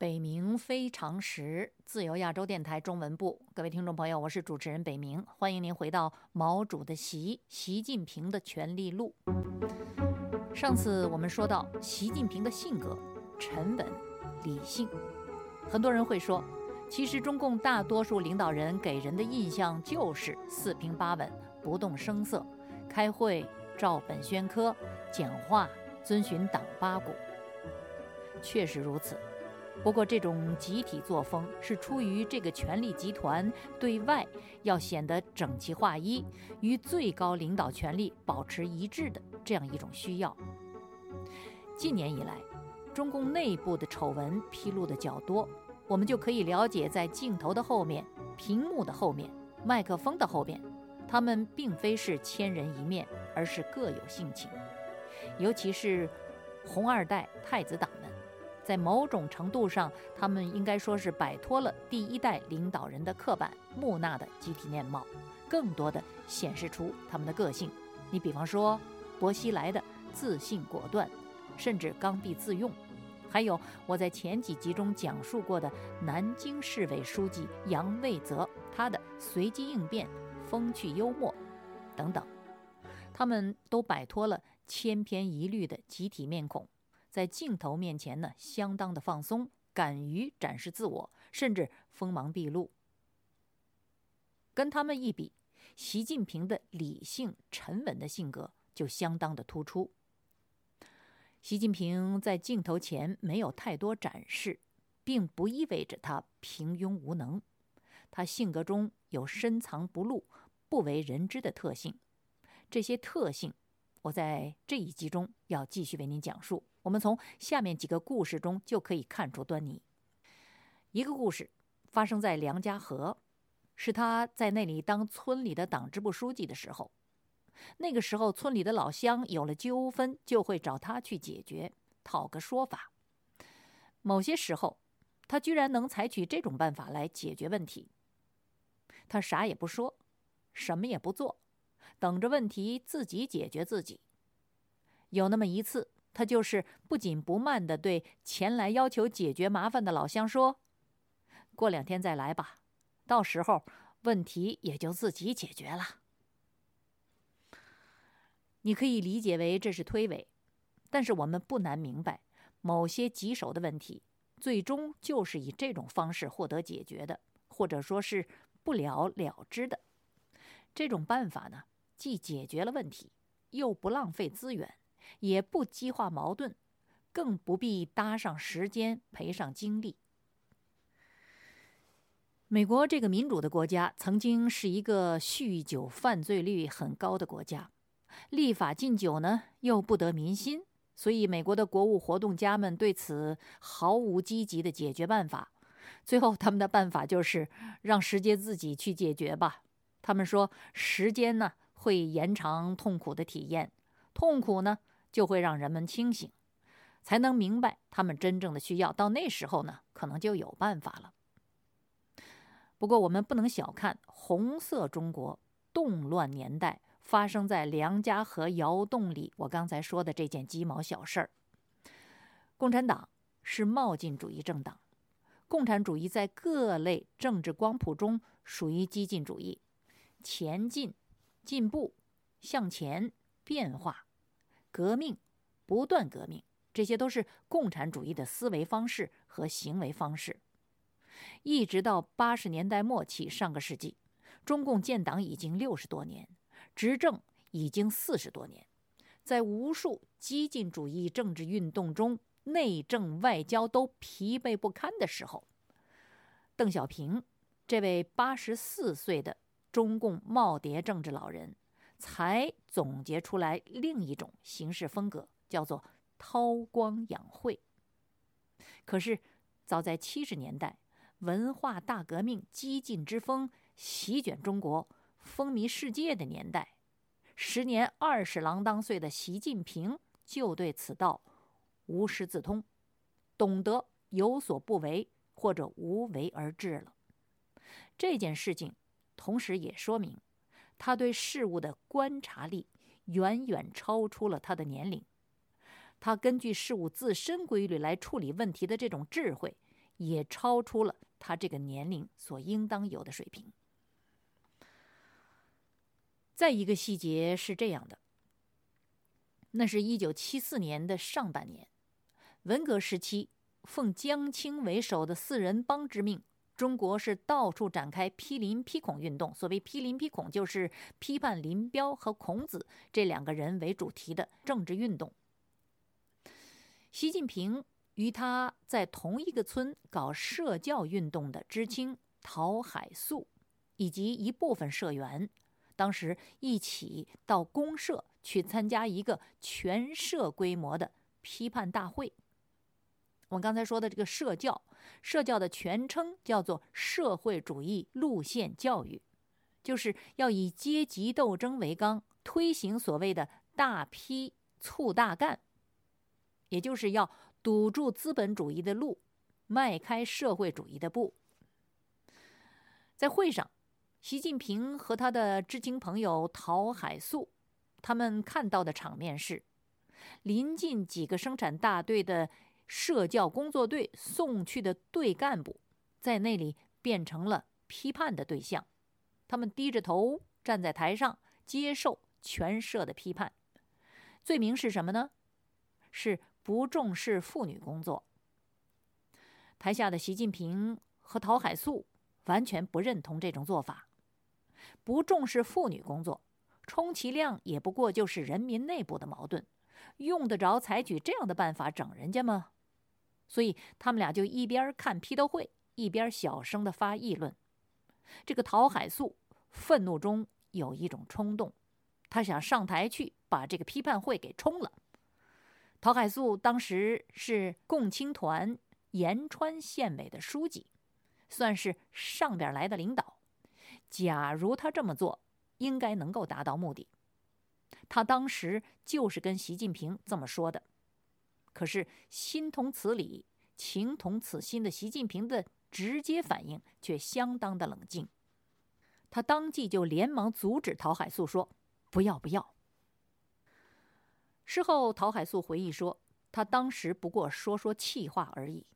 北冥非常时，自由亚洲电台中文部，各位听众朋友，我是主持人北冥，欢迎您回到毛主的习，习近平的权力录。上次我们说到习近平的性格沉稳理性，很多人会说，其实中共大多数领导人给人的印象就是四平八稳、不动声色，开会照本宣科，讲话遵循党八股。确实如此。不过，这种集体作风是出于这个权力集团对外要显得整齐划一，与最高领导权力保持一致的这样一种需要。近年以来，中共内部的丑闻披露的较多，我们就可以了解，在镜头的后面、屏幕的后面、麦克风的后面，他们并非是千人一面，而是各有性情。尤其是红二代太子党。在某种程度上，他们应该说是摆脱了第一代领导人的刻板木讷的集体面貌，更多的显示出他们的个性。你比方说，薄熙来的自信果断，甚至刚愎自用；还有我在前几集中讲述过的南京市委书记杨卫泽，他的随机应变、风趣幽默等等，他们都摆脱了千篇一律的集体面孔。在镜头面前呢，相当的放松，敢于展示自我，甚至锋芒毕露。跟他们一比，习近平的理性沉稳的性格就相当的突出。习近平在镜头前没有太多展示，并不意味着他平庸无能。他性格中有深藏不露、不为人知的特性，这些特性。我在这一集中要继续为您讲述。我们从下面几个故事中就可以看出端倪。一个故事发生在梁家河，是他在那里当村里的党支部书记的时候。那个时候，村里的老乡有了纠纷，就会找他去解决，讨个说法。某些时候，他居然能采取这种办法来解决问题。他啥也不说，什么也不做。等着问题自己解决自己。有那么一次，他就是不紧不慢地对前来要求解决麻烦的老乡说：“过两天再来吧，到时候问题也就自己解决了。”你可以理解为这是推诿，但是我们不难明白，某些棘手的问题，最终就是以这种方式获得解决的，或者说是不了了之的。这种办法呢？既解决了问题，又不浪费资源，也不激化矛盾，更不必搭上时间、赔上精力。美国这个民主的国家，曾经是一个酗酒犯罪率很高的国家，立法禁酒呢又不得民心，所以美国的国务活动家们对此毫无积极的解决办法。最后，他们的办法就是让时间自己去解决吧。他们说，时间呢？会延长痛苦的体验，痛苦呢就会让人们清醒，才能明白他们真正的需要。到那时候呢，可能就有办法了。不过我们不能小看红色中国动乱年代发生在梁家河窑洞里，我刚才说的这件鸡毛小事儿。共产党是冒进主义政党，共产主义在各类政治光谱中属于激进主义，前进。进步、向前、变化、革命、不断革命，这些都是共产主义的思维方式和行为方式。一直到八十年代末期，上个世纪，中共建党已经六十多年，执政已经四十多年，在无数激进主义政治运动中，内政外交都疲惫不堪的时候，邓小平这位八十四岁的。中共耄耋政治老人才总结出来另一种行事风格，叫做韬光养晦。可是，早在七十年代，文化大革命激进之风席卷中国、风靡世界的年代，时年二十郎当岁的习近平就对此道无师自通，懂得有所不为或者无为而治了。这件事情。同时也说明，他对事物的观察力远远超出了他的年龄。他根据事物自身规律来处理问题的这种智慧，也超出了他这个年龄所应当有的水平。再一个细节是这样的：那是一九七四年的上半年，文革时期，奉江青为首的四人帮之命。中国是到处展开批林批孔运动。所谓批林批孔，就是批判林彪和孔子这两个人为主题的政治运动。习近平与他在同一个村搞社教运动的知青陶海素，以及一部分社员，当时一起到公社去参加一个全社规模的批判大会。我刚才说的这个社教。社教的全称叫做社会主义路线教育，就是要以阶级斗争为纲，推行所谓的大批促大干，也就是要堵住资本主义的路，迈开社会主义的步。在会上，习近平和他的知青朋友陶海素，他们看到的场面是，临近几个生产大队的。社教工作队送去的队干部，在那里变成了批判的对象。他们低着头站在台上，接受全社的批判。罪名是什么呢？是不重视妇女工作。台下的习近平和陶海素完全不认同这种做法。不重视妇女工作，充其量也不过就是人民内部的矛盾，用得着采取这样的办法整人家吗？所以他们俩就一边看批斗会，一边小声的发议论。这个陶海素愤怒中有一种冲动，他想上台去把这个批判会给冲了。陶海素当时是共青团延川县委的书记，算是上边来的领导。假如他这么做，应该能够达到目的。他当时就是跟习近平这么说的。可是心同此理、情同此心的习近平的直接反应却相当的冷静，他当即就连忙阻止陶海素说：“不要不要。”事后，陶海素回忆说：“他当时不过说说气话而已。”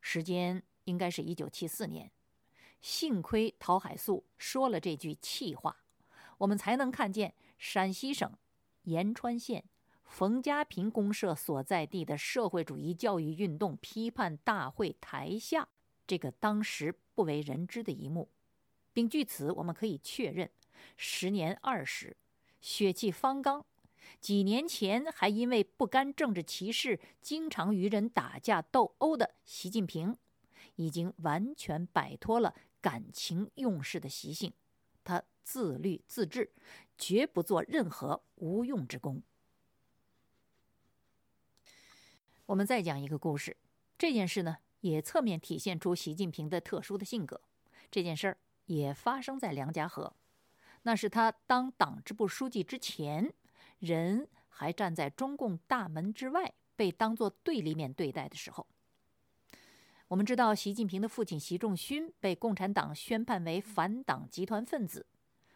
时间应该是一九七四年，幸亏陶海素说了这句气话，我们才能看见陕西省延川县。冯家坪公社所在地的社会主义教育运动批判大会台下，这个当时不为人知的一幕，并据此我们可以确认，时年二十、血气方刚，几年前还因为不甘政治歧视，经常与人打架斗殴的习近平，已经完全摆脱了感情用事的习性，他自律自治，绝不做任何无用之功。我们再讲一个故事，这件事呢也侧面体现出习近平的特殊的性格。这件事儿也发生在梁家河，那是他当党支部书记之前，人还站在中共大门之外，被当作对立面对待的时候。我们知道，习近平的父亲习仲勋被共产党宣判为反党集团分子，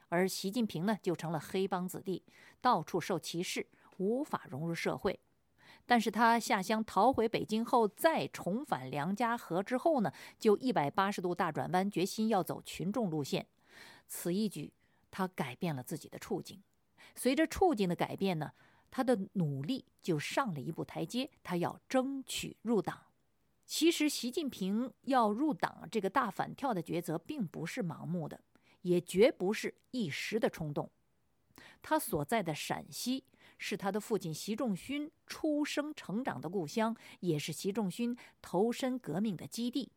而习近平呢就成了黑帮子弟，到处受歧视，无法融入社会。但是他下乡逃回北京后，再重返梁家河之后呢，就一百八十度大转弯，决心要走群众路线。此一举，他改变了自己的处境。随着处境的改变呢，他的努力就上了一步台阶。他要争取入党。其实，习近平要入党这个大反跳的抉择，并不是盲目的，也绝不是一时的冲动。他所在的陕西。是他的父亲习仲勋出生成长的故乡，也是习仲勋投身革命的基地。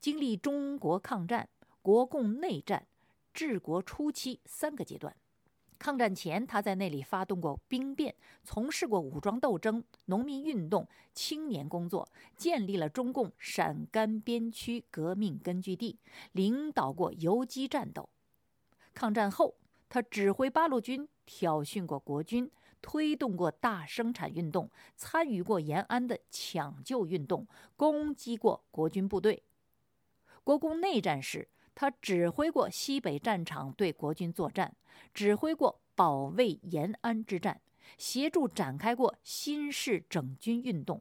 经历中国抗战、国共内战、治国初期三个阶段。抗战前，他在那里发动过兵变，从事过武装斗争、农民运动、青年工作，建立了中共陕甘边区革命根据地，领导过游击战斗。抗战后，他指挥八路军挑衅过国军。推动过大生产运动，参与过延安的抢救运动，攻击过国军部队。国共内战时，他指挥过西北战场对国军作战，指挥过保卫延安之战，协助展开过新式整军运动。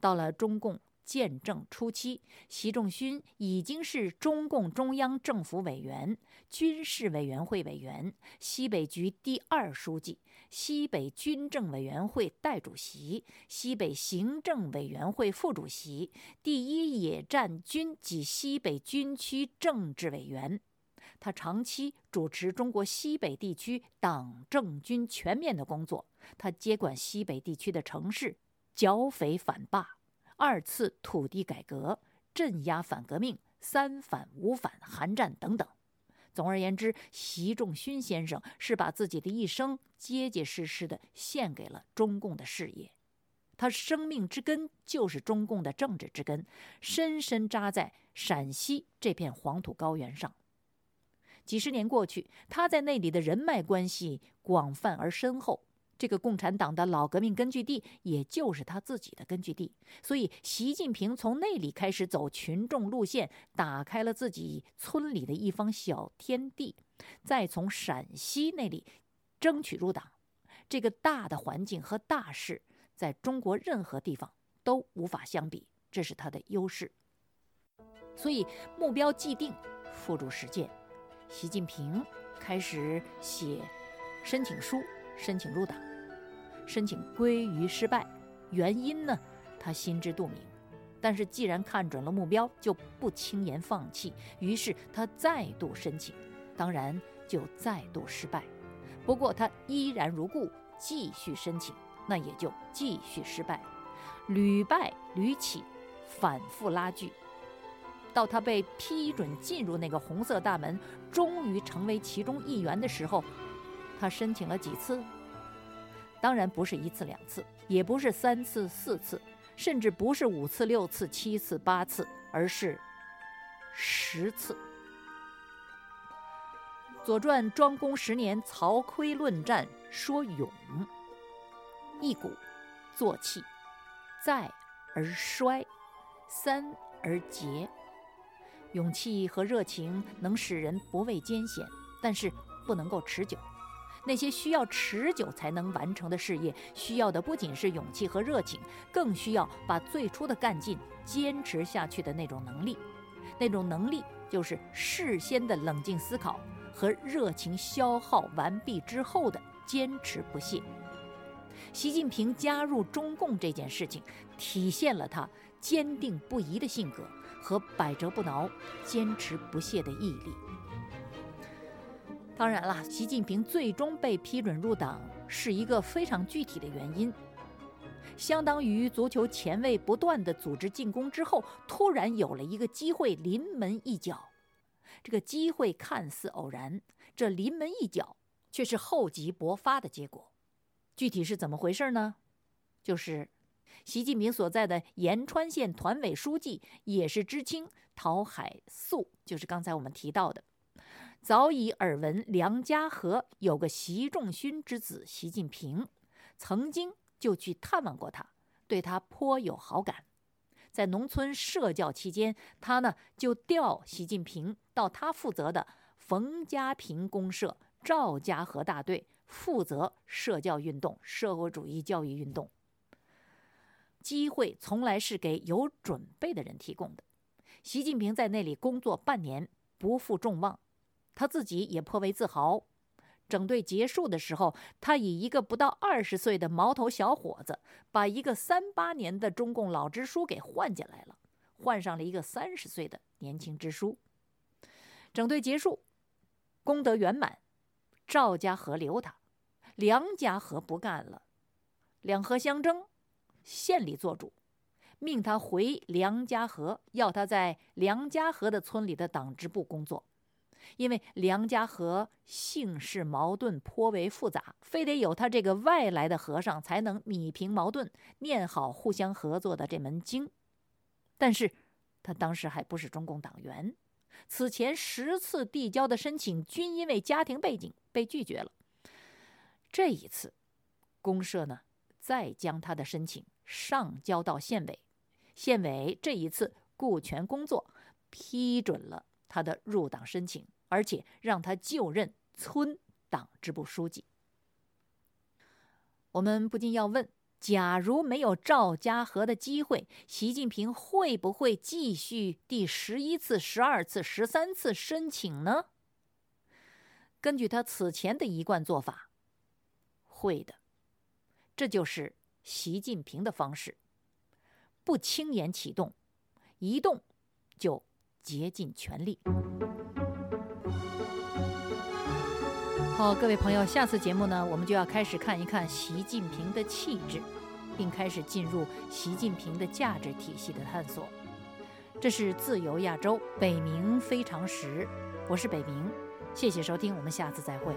到了中共建政初期，习仲勋已经是中共中央政府委员、军事委员会委员、西北局第二书记、西北军政委员会代主席、西北行政委员会副主席、第一野战军及西北军区政治委员。他长期主持中国西北地区党政军全面的工作，他接管西北地区的城市，剿匪反霸，二次土地改革，镇压反革命，三反五反，韩战等等。总而言之，习仲勋先生是把自己的一生结结实实的献给了中共的事业，他生命之根就是中共的政治之根，深深扎在陕西这片黄土高原上。几十年过去，他在那里的人脉关系广泛而深厚。这个共产党的老革命根据地，也就是他自己的根据地。所以，习近平从那里开始走群众路线，打开了自己村里的一方小天地，再从陕西那里争取入党。这个大的环境和大势，在中国任何地方都无法相比，这是他的优势。所以，目标既定，付诸实践。习近平开始写申请书，申请入党，申请归于失败。原因呢，他心知肚明。但是既然看准了目标，就不轻言放弃。于是他再度申请，当然就再度失败。不过他依然如故，继续申请，那也就继续失败，屡败屡起，反复拉锯。到他被批准进入那个红色大门，终于成为其中一员的时候，他申请了几次？当然不是一次两次，也不是三次四次，甚至不是五次六次七次八次，而是十次。《左传》庄公十年，曹刿论战说勇，一鼓作气，再而衰，三而竭。勇气和热情能使人不畏艰险，但是不能够持久。那些需要持久才能完成的事业，需要的不仅是勇气和热情，更需要把最初的干劲坚持下去的那种能力。那种能力就是事先的冷静思考和热情消耗完毕之后的坚持不懈。习近平加入中共这件事情，体现了他坚定不移的性格。和百折不挠、坚持不懈的毅力。当然了，习近平最终被批准入党是一个非常具体的原因，相当于足球前卫不断的组织进攻之后，突然有了一个机会临门一脚。这个机会看似偶然，这临门一脚却是厚积薄发的结果。具体是怎么回事呢？就是。习近平所在的延川县团委书记也是知青陶海素，就是刚才我们提到的，早已耳闻梁家河有个习仲勋之子习近平，曾经就去探望过他，对他颇有好感。在农村社教期间，他呢就调习近平到他负责的冯家坪公社赵家河大队，负责社教运动、社会主义教育运动。机会从来是给有准备的人提供的。习近平在那里工作半年，不负众望，他自己也颇为自豪。整队结束的时候，他以一个不到二十岁的毛头小伙子，把一个三八年的中共老支书给换进来了，换上了一个三十岁的年轻支书。整队结束，功德圆满，赵家河留他，梁家河不干了，两河相争。县里做主，命他回梁家河，要他在梁家河的村里的党支部工作。因为梁家河姓氏矛盾颇为复杂，非得有他这个外来的和尚才能米平矛盾，念好互相合作的这门经。但是，他当时还不是中共党员，此前十次递交的申请均因为家庭背景被拒绝了。这一次，公社呢，再将他的申请。上交到县委，县委这一次顾全工作，批准了他的入党申请，而且让他就任村党支部书记。我们不禁要问：假如没有赵家河的机会，习近平会不会继续第十一次、十二次、十三次申请呢？根据他此前的一贯做法，会的。这就是习近平的方式：不轻言启动，一动就竭尽全力。好，各位朋友，下次节目呢，我们就要开始看一看习近平的气质，并开始进入习近平的价值体系的探索。这是自由亚洲北冥非常时，我是北冥，谢谢收听，我们下次再会。